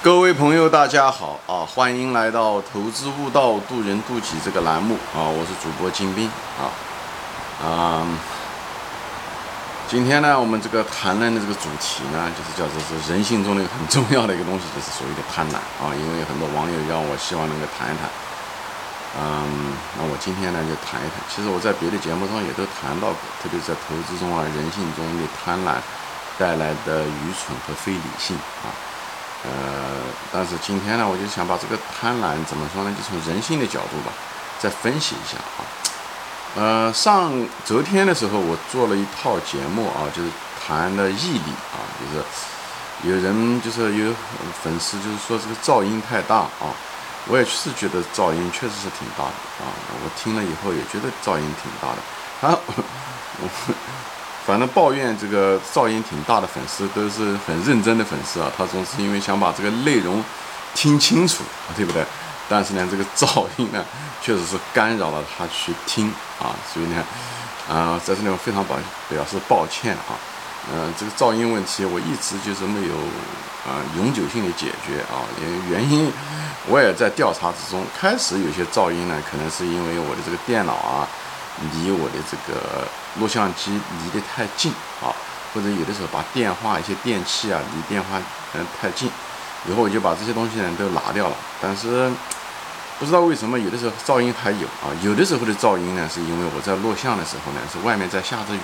各位朋友，大家好啊！欢迎来到“投资悟道，渡人渡己”这个栏目啊！我是主播金兵啊啊！今天呢，我们这个谈论的这个主题呢，就是叫做是人性中的很重要的一个东西，就是所谓的贪婪啊！因为很多网友让我希望能够谈一谈，嗯，那我今天呢就谈一谈。其实我在别的节目中也都谈到过，特别是在投资中啊，人性中的贪婪带来的愚蠢和非理性啊。呃，但是今天呢，我就想把这个贪婪怎么说呢？就从人性的角度吧，再分析一下啊。呃，上昨天的时候，我做了一套节目啊，就是谈的毅力啊，就是有人就是有粉丝就是说这个噪音太大啊，我也是觉得噪音确实是挺大的啊。我听了以后也觉得噪音挺大的。啊，我。反正抱怨这个噪音挺大的粉丝都是很认真的粉丝啊，他总是因为想把这个内容听清楚，对不对？但是呢，这个噪音呢，确实是干扰了他去听啊，所以呢，啊，在这里我非常抱表示抱歉啊，嗯，这个噪音问题我一直就是没有啊永久性的解决啊，因为原因我也在调查之中，开始有些噪音呢，可能是因为我的这个电脑啊。离我的这个录像机离得太近啊，或者有的时候把电话一些电器啊离电话嗯太近，以后我就把这些东西呢都拿掉了。但是不知道为什么有的时候噪音还有啊，有的时候的噪音呢是因为我在录像的时候呢是外面在下着雨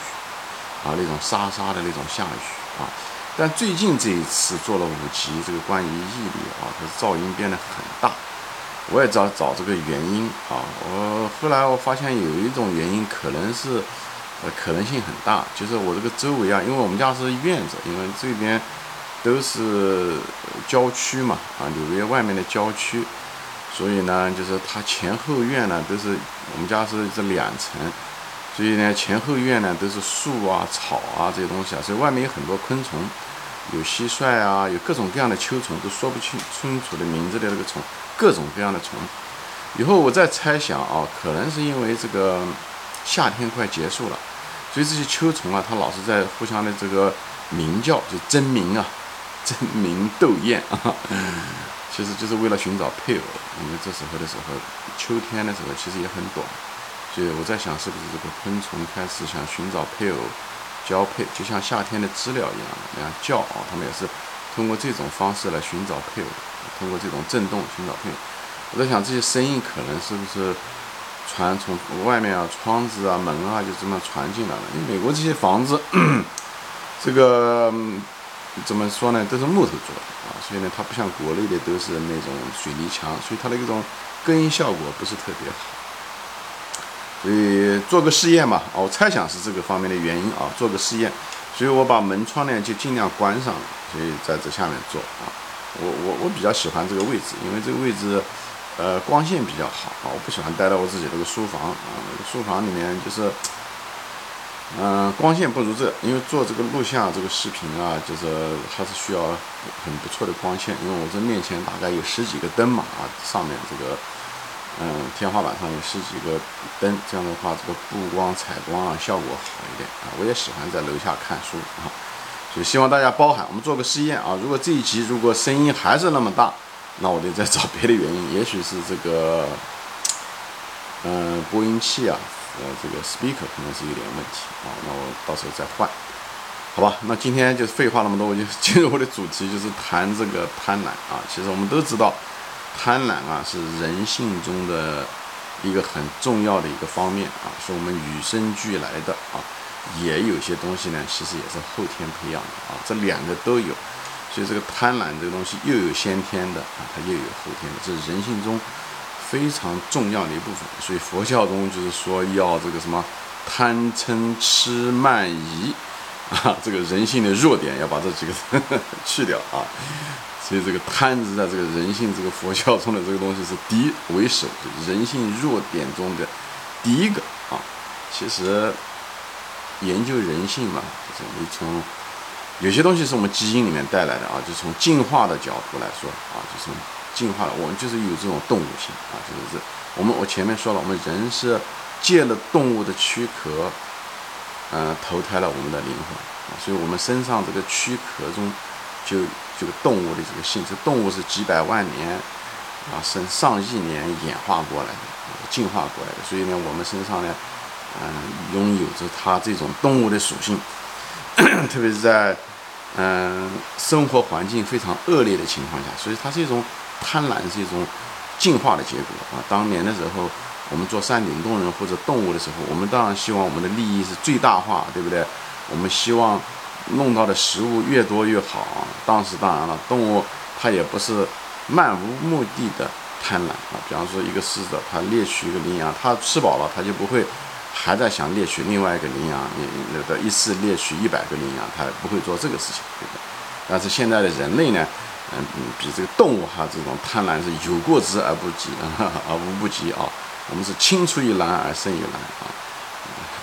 啊，那种沙沙的那种下雨啊。但最近这一次做了五集这个关于毅力啊，它噪音变得很大。我也找找这个原因啊，我后来我发现有一种原因可能是，可能性很大，就是我这个周围啊，因为我们家是院子，因为这边都是郊区嘛，啊，纽约外面的郊区，所以呢，就是它前后院呢都是我们家是这两层，所以呢前后院呢都是树啊、草啊这些东西啊，所以外面有很多昆虫。有蟋蟀啊，有各种各样的秋虫，都说不清清楚的名字的那个虫，各种各样的虫。以后我再猜想啊，可能是因为这个夏天快结束了，所以这些秋虫啊，它老是在互相的这个鸣叫，就争鸣啊，争鸣斗艳啊，其实就是为了寻找配偶。因为这时候的时候，秋天的时候其实也很短，所以我在想，是不是这个昆虫开始想寻找配偶？交配就像夏天的知了一样那样叫啊，他们也是通过这种方式来寻找配偶，通过这种震动寻找配偶。我在想这些声音可能是不是传从外面啊窗子啊门啊就这么传进来了？因为美国这些房子，这个怎么说呢，都是木头做的啊，所以呢它不像国内的都是那种水泥墙，所以它的一种隔音效果不是特别好。所以做个试验嘛，我猜想是这个方面的原因啊，做个试验，所以我把门窗呢就尽量关上，所以在这下面做啊，我我我比较喜欢这个位置，因为这个位置，呃，光线比较好啊，我不喜欢待在我自己这个书房啊，那个书房里面就是，嗯，光线不如这，因为做这个录像这个视频啊，就是还是需要很不错的光线，因为我这面前大概有十几个灯嘛啊，上面这个。嗯，天花板上有十几个灯，这样的话，这个布光、采光啊，效果好一点啊。我也喜欢在楼下看书啊，所以希望大家包涵。我们做个试验啊，如果这一集如果声音还是那么大，那我得再找别的原因，也许是这个，嗯，播音器啊，呃，这个 speaker 可能是有点问题啊，那我到时候再换，好吧？那今天就废话那么多，我就 进入我的主题，就是谈这个贪婪啊。其实我们都知道。贪婪啊，是人性中的一个很重要的一个方面啊，是我们与生俱来的啊。也有些东西呢，其实也是后天培养的啊，这两个都有。所以这个贪婪这个东西又有先天的啊，它又有后天的，这是人性中非常重要的一部分。所以佛教中就是说要这个什么贪嗔痴慢疑啊，这个人性的弱点要把这几个 去掉啊。所以这个贪是在这个人性这个佛教中的这个东西是第一为首，人性弱点中的第一个啊。其实研究人性嘛，就是你从有些东西是我们基因里面带来的啊，就从进化的角度来说啊，就从进化的，我们就是有这种动物性啊，就是这我们我前面说了，我们人是借了动物的躯壳，嗯，投胎了我们的灵魂，所以我们身上这个躯壳中就。这个动物的这个性质，动物是几百万年啊，甚上亿年演化过来的，进化过来的，所以呢，我们身上呢，嗯，拥有着它这种动物的属性，特别是在嗯生活环境非常恶劣的情况下，所以它是一种贪婪，是一种进化的结果啊。当年的时候，我们做山顶洞人或者动物的时候，我们当然希望我们的利益是最大化，对不对？我们希望。弄到的食物越多越好啊！当时当然了，动物它也不是漫无目的的贪婪啊。比方说，一个狮子，它猎取一个羚羊，它吃饱了，它就不会还在想猎取另外一个羚羊，你那个一次猎取一百个羚羊，它不会做这个事情，对不对？但是现在的人类呢，嗯嗯，比这个动物哈这种贪婪是有过之而不及啊，而无不及啊。我们是青出于蓝而胜于蓝啊，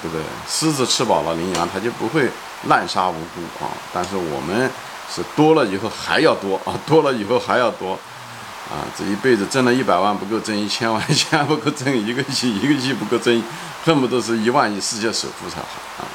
对不对？狮子吃饱了羚羊，它就不会。滥杀无辜啊！但是我们是多了以后还要多啊，多了以后还要多啊！这一辈子挣了一百万不够挣一千万，一千万不够挣一个亿，一个亿不够挣，恨不得是一万亿世界首富才好啊！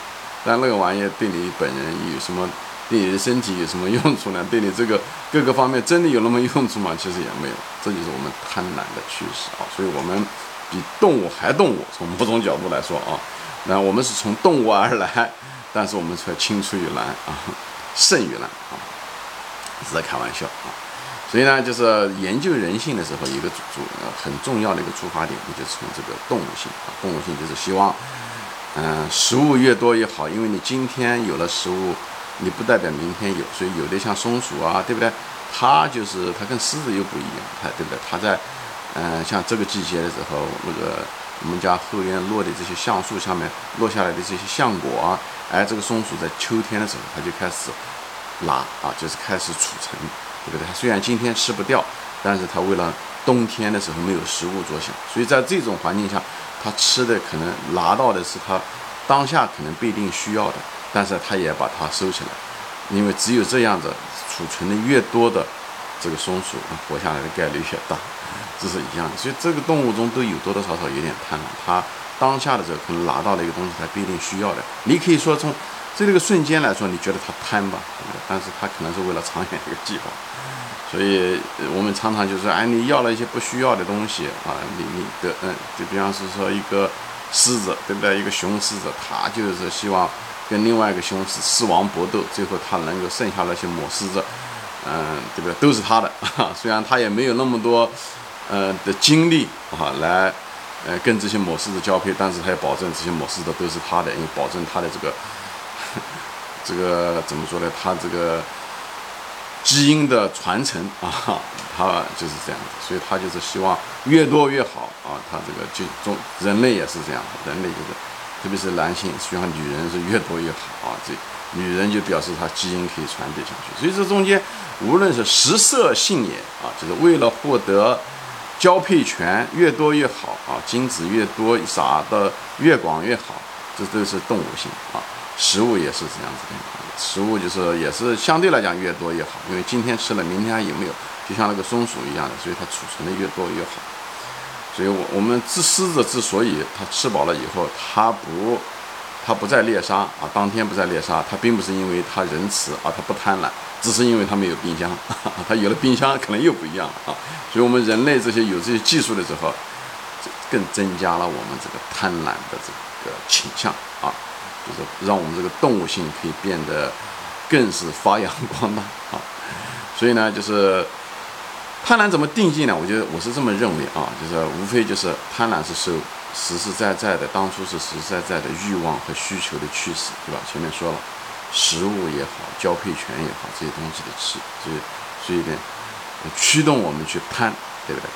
但那个玩意对你本人有什么？对你的身体有什么用处呢？对你这个各个方面真的有那么用处吗？其实也没有。这就是我们贪婪的趋势啊！所以我们比动物还动物，从某种角度来说啊，那我们是从动物而来。但是我们却青出于蓝啊，胜于蓝啊，是在开玩笑啊。所以呢，就是研究人性的时候，一个主呃很重要的一个出发点，就是从这个动物性啊。动物性就是希望，嗯，食物越多越好，因为你今天有了食物，你不代表明天有。所以有的像松鼠啊，对不对？它就是它跟狮子又不一样，它对不对？它在嗯，像这个季节的时候，那个。我们家后院落的这些橡树下面落下来的这些橡果啊，哎，这个松鼠在秋天的时候，它就开始拉啊，就是开始储存，对不对？它虽然今天吃不掉，但是它为了冬天的时候没有食物着想，所以在这种环境下，它吃的可能拿到的是它当下可能不一定需要的，但是它也把它收起来，因为只有这样子储存的越多的这个松鼠，它活下来的概率越大。这是一样的，所以这个动物中都有多多少少有点贪婪。它当下的时候可能拿到了一个东西，它不一定需要的。你可以说从在这个瞬间来说，你觉得他贪吧，但是他可能是为了长远一个计划。所以我们常常就说，哎，你要了一些不需要的东西啊，你你的嗯，就比方是说一个狮子，对不对？一个雄狮子，它就是希望跟另外一个雄狮狮王搏斗，最后它能够剩下那些母狮子，嗯，对不对？都是它的。虽然它也没有那么多。呃的精力啊，来呃跟这些母狮子交配，但是他要保证这些母狮子都是他的，因为保证他的这个 这个怎么说呢？他这个基因的传承啊，他就是这样子，所以他就是希望越多越好啊。他这个就中人类也是这样，人类就是特别是男性，希望女人是越多越好啊。这女人就表示她基因可以传递下去，所以这中间无论是食色性也啊，就是为了获得。交配权越多越好啊，精子越多撒的越广越好，这都是动物性啊。食物也是这样子的，食物就是也是相对来讲越多越好，因为今天吃了，明天还有没有？就像那个松鼠一样的，所以它储存的越多越好。所以，我我们之狮子之所以它吃饱了以后，它不。他不再猎杀啊，当天不再猎杀，他并不是因为他仁慈啊，他不贪婪，只是因为他没有冰箱，他有了冰箱可能又不一样了啊。所以，我们人类这些有这些技术的时候，更增加了我们这个贪婪的这个倾向啊，就是让我们这个动物性可以变得更是发扬光大啊。所以呢，就是贪婪怎么定义呢？我觉得我是这么认为啊，就是无非就是贪婪是受。实实在在的，当初是实实在在的欲望和需求的驱使，对吧？前面说了，食物也好，交配权也好，这些东西的驱，所以所以呢，驱动我们去贪，对不对？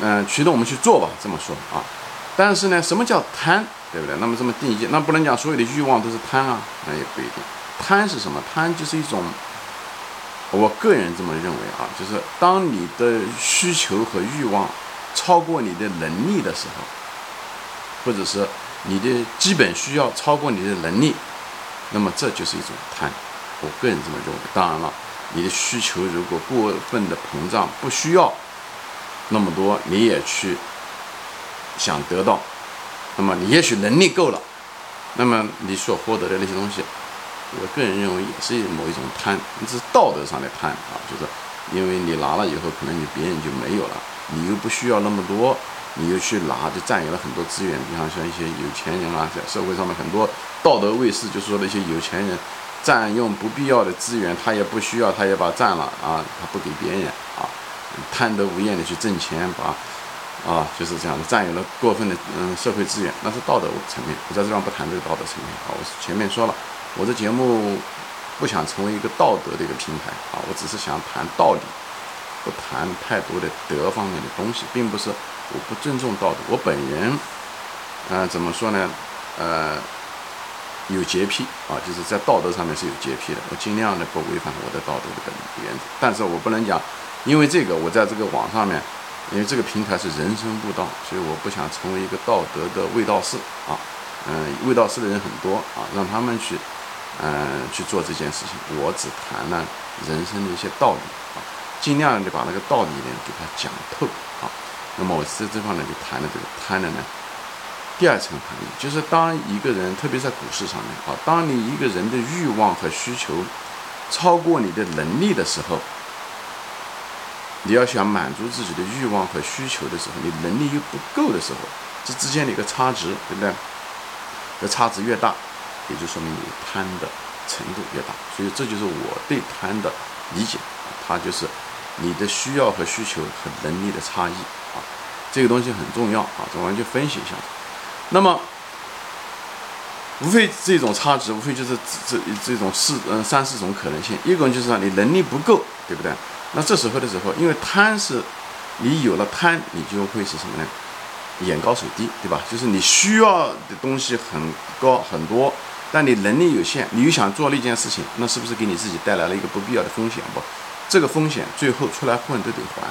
嗯，驱动我们去做吧，这么说啊。但是呢，什么叫贪，对不对？那么这么定义，那不能讲所有的欲望都是贪啊，那也不一定。贪是什么？贪就是一种，我个人这么认为啊，就是当你的需求和欲望超过你的能力的时候。或者是你的基本需要超过你的能力，那么这就是一种贪。我个人这么认为。当然了，你的需求如果过分的膨胀，不需要那么多，你也去想得到，那么你也许能力够了，那么你所获得的那些东西，我个人认为也是某一种贪，这是道德上的贪啊，就是因为你拿了以后，可能你别人就没有了，你又不需要那么多，你又去拿，就占有了很多资源。比方像一些有钱人啊，在社会上面很多道德卫士就是说那些有钱人占用不必要的资源，他也不需要，他也把占了啊，他不给别人啊，贪得无厌的去挣钱，把。啊，就是这样的，占有了过分的嗯社会资源，那是道德层面。我在这方不谈这个道德层面啊。我前面说了，我的节目不想成为一个道德的一个平台啊，我只是想谈道理，不谈太多的德方面的东西，并不是我不尊重道德。我本人，嗯，怎么说呢？呃，有洁癖啊，就是在道德上面是有洁癖的，我尽量的不违反我的道德的原则。但是我不能讲，因为这个我在这个网上面。因为这个平台是人生悟道，所以我不想成为一个道德的卫道士啊。嗯，卫道士的人很多啊，让他们去，嗯，去做这件事情。我只谈了人生的一些道理啊，尽量的把那个道理呢给他讲透啊。那么我在这方面就谈了这个贪的呢，第二层含义，就是当一个人，特别在股市上面啊，当你一个人的欲望和需求超过你的能力的时候。你要想满足自己的欲望和需求的时候，你能力又不够的时候，这之间的一个差值，对不对？这差值越大，也就说明你贪的程度越大。所以这就是我对贪的理解，它就是你的需要和需求和能力的差异啊。这个东西很重要啊，我们就分析一下。那么，无非这种差值，无非就是这这种四嗯三四种可能性。一种就是说你能力不够，对不对？那这时候的时候，因为贪是，你有了贪，你就会是什么呢？眼高手低，对吧？就是你需要的东西很高很多，但你能力有限，你又想做那件事情，那是不是给你自己带来了一个不必要的风险？不，这个风险最后出来混都得还，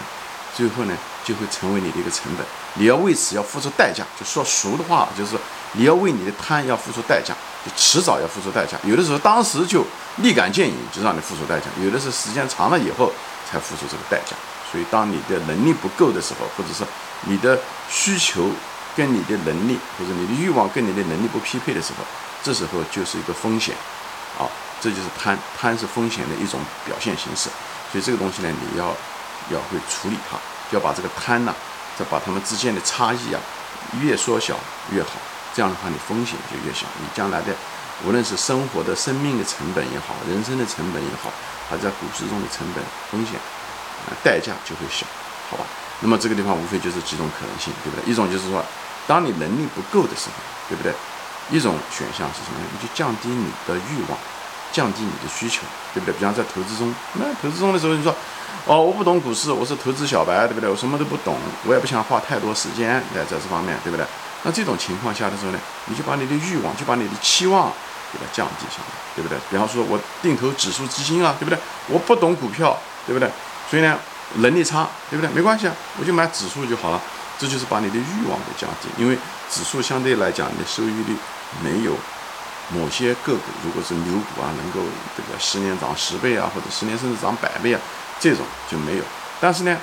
最后呢就会成为你的一个成本，你要为此要付出代价。就说俗的话，就是你要为你的贪要付出代价，就迟早要付出代价。有的时候当时就立竿见影，就让你付出代价；有的是时间长了以后。才付出这个代价，所以当你的能力不够的时候，或者是你的需求跟你的能力，或者你的欲望跟你的能力不匹配的时候，这时候就是一个风险，啊，这就是贪，贪是风险的一种表现形式，所以这个东西呢，你要要会处理它，要把这个贪呢，再把它们之间的差异啊，越缩小越好，这样的话你风险就越小，你将来的无论是生活的生命的成本也好，人生的成本也好。它在股市中的成本风险，呃，代价就会小，好吧？那么这个地方无非就是几种可能性，对不对？一种就是说，当你能力不够的时候，对不对？一种选项是什么呢？你就降低你的欲望，降低你的需求，对不对？比方在投资中，那投资中的时候，你说，哦，我不懂股市，我是投资小白，对不对？我什么都不懂，我也不想花太多时间在这方面，对不对？那这种情况下的时候呢，你就把你的欲望，就把你的期望。给它降低下来，对不对？比方说，我定投指数基金啊，对不对？我不懂股票，对不对？所以呢，能力差，对不对？没关系啊，我就买指数就好了。这就是把你的欲望给降低，因为指数相对来讲，你的收益率没有某些个股，如果是牛股啊，能够这个十年涨十倍啊，或者十年甚至涨百倍啊，这种就没有。但是呢，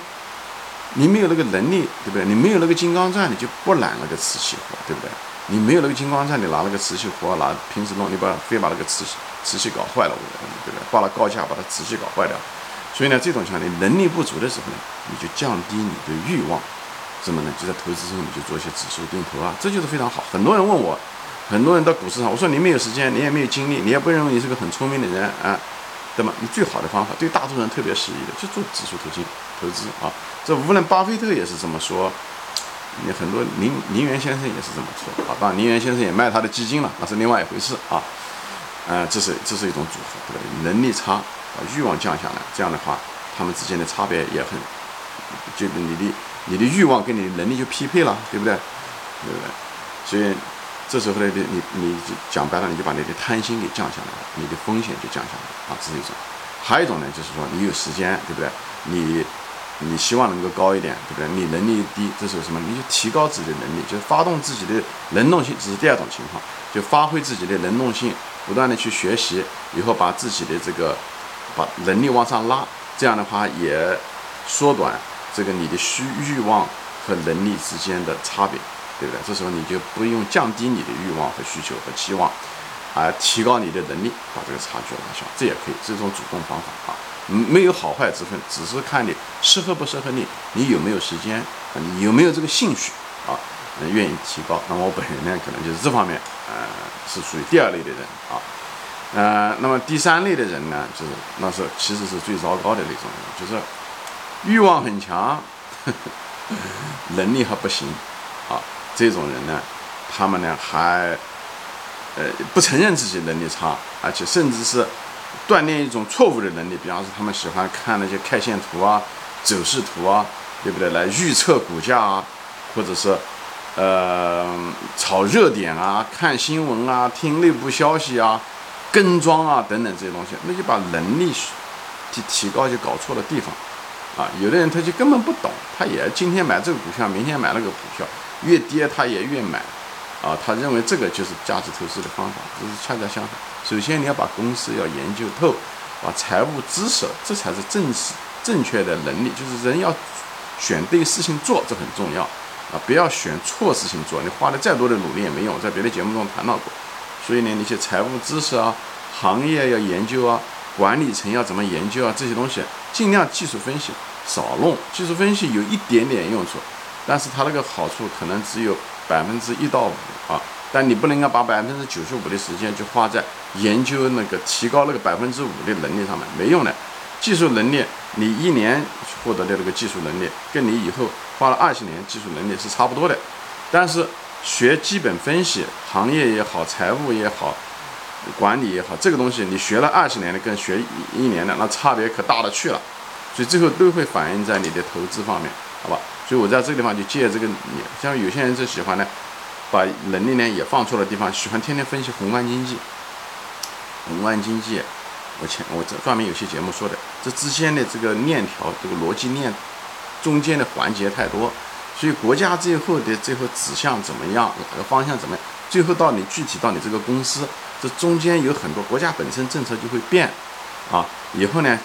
你没有那个能力，对不对？你没有那个金刚钻，你就不揽那个瓷器活，对不对？你没有那个金刚钻，你拿那个瓷器活，拿平时弄，你把非把那个瓷器瓷器搞坏了，对不对？挂了高价把它瓷器搞坏掉。所以呢，这种情况你能力不足的时候呢，你就降低你的欲望，怎么呢？就在投资中你就做一些指数定投啊，这就是非常好。很多人问我，很多人到股市上，我说你没有时间，你也没有精力，你也不认为你是个很聪明的人啊，那么？你最好的方法对大多数人特别适宜的，就做指数投金投资啊。这无论巴菲特也是这么说。你很多林林园先生也是这么说啊，当然林园先生也卖他的基金了，那是另外一回事啊。呃，这是这是一种组合，对吧？能力差，把欲望降下来，这样的话，他们之间的差别也很，就你的你的欲望跟你的能力就匹配了，对不对？对不对？所以这时候呢，你你你讲白了，你就把你的贪心给降下来了，你的风险就降下来了啊，这是一种。还有一种呢，就是说你有时间，对不对？你。你希望能够高一点，对不对？你能力低，这时候什么？你就提高自己的能力，就是发动自己的能动性，这是第二种情况，就发挥自己的能动性，不断的去学习，以后把自己的这个把能力往上拉，这样的话也缩短这个你的需欲望和能力之间的差别，对不对？这时候你就不用降低你的欲望和需求和期望，啊，提高你的能力，把这个差距拉小，这也可以，这种主动方法啊。没有好坏之分，只是看你适合不适合你，你有没有时间，你有没有这个兴趣啊，愿意提高。那我本人呢，可能就是这方面，呃，是属于第二类的人啊。呃，那么第三类的人呢，就是那是其实是最糟糕的那种人，就是欲望很强，能力还不行啊。这种人呢，他们呢还。呃，不承认自己能力差，而且甚至是锻炼一种错误的能力，比方说他们喜欢看那些 K 线图啊、走势图啊，对不对？来预测股价啊，或者是呃炒热点啊、看新闻啊、听内部消息啊、跟庄啊等等这些东西，那就把能力提提高就搞错了地方啊。有的人他就根本不懂，他也今天买这个股票，明天买那个股票，越跌他也越买。啊，他认为这个就是价值投资的方法，这是恰恰相反。首先你要把公司要研究透，把财务知识，这才是正式正确的能力。就是人要选对事情做，这很重要啊，不要选错事情做。你花了再多的努力也没用，在别的节目中谈到过。所以呢，那些财务知识啊，行业要研究啊，管理层要怎么研究啊，这些东西尽量技术分析少弄。技术分析有一点点用处，但是它那个好处可能只有。百分之一到五啊，但你不能够把百分之九十五的时间就花在研究那个提高那个百分之五的能力上面，没用的。技术能力，你一年获得的那个技术能力，跟你以后花了二十年技术能力是差不多的。但是学基本分析，行业也好，财务也好，管理也好，这个东西你学了二十年的，跟学一年的那差别可大了去了。所以最后都会反映在你的投资方面，好吧？所以我在这个地方就借这个，像有些人就喜欢呢，把能力呢也放错了地方，喜欢天天分析宏观经济。宏观经济，我前我这专门有些节目说的，这之间的这个链条，这个逻辑链中间的环节太多，所以国家最后的最后指向怎么样，哪个方向怎么样，最后到你具体到你这个公司，这中间有很多国家本身政策就会变，啊，以后呢，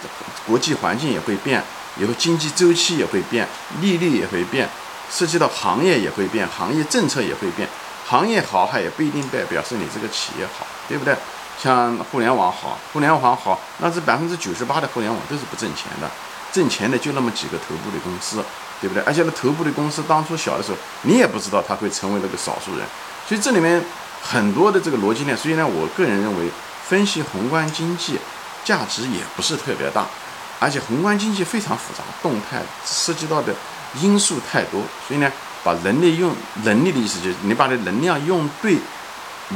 国际环境也会变。以后经济周期也会变，利率也会变，涉及到行业也会变，行业政策也会变。行业好，它也不一定代表是你这个企业好，对不对？像互联网好，互联网好，那是百分之九十八的互联网都是不挣钱的，挣钱的就那么几个头部的公司，对不对？而且那头部的公司当初小的时候，你也不知道它会成为那个少数人。所以这里面很多的这个逻辑链，所以呢，我个人认为分析宏观经济价值也不是特别大。而且宏观经济非常复杂，动态涉及到的因素太多，所以呢，把能力用能力的意思就是你把这能量用对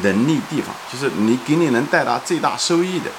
能力地方，就是你给你能带来最大收益的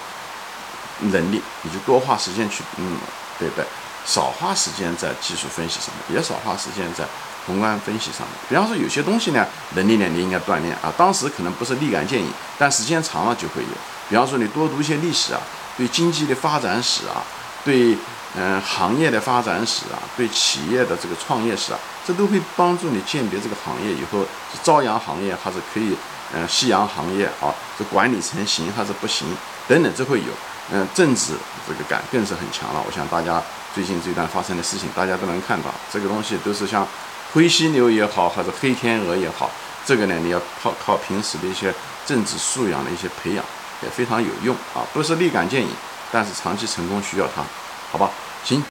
能力，你就多花时间去，嗯，对不对？少花时间在技术分析上面，也少花时间在宏观分析上面。比方说有些东西呢，能力呢你应该锻炼啊，当时可能不是立竿见影，但时间长了就会有。比方说你多读一些历史啊，对经济的发展史啊。对，嗯，行业的发展史啊，对企业的这个创业史啊，这都会帮助你鉴别这个行业以后是朝阳行业还是可以，嗯，夕阳行业啊，这管理层行还是不行等等，这会有，嗯，政治这个感更是很强了。我想大家最近这段发生的事情，大家都能看到，这个东西都是像灰犀牛也好，还是黑天鹅也好，这个呢，你要靠靠平时的一些政治素养的一些培养，也非常有用啊，不是立竿见影。但是长期成功需要它，好吧？行。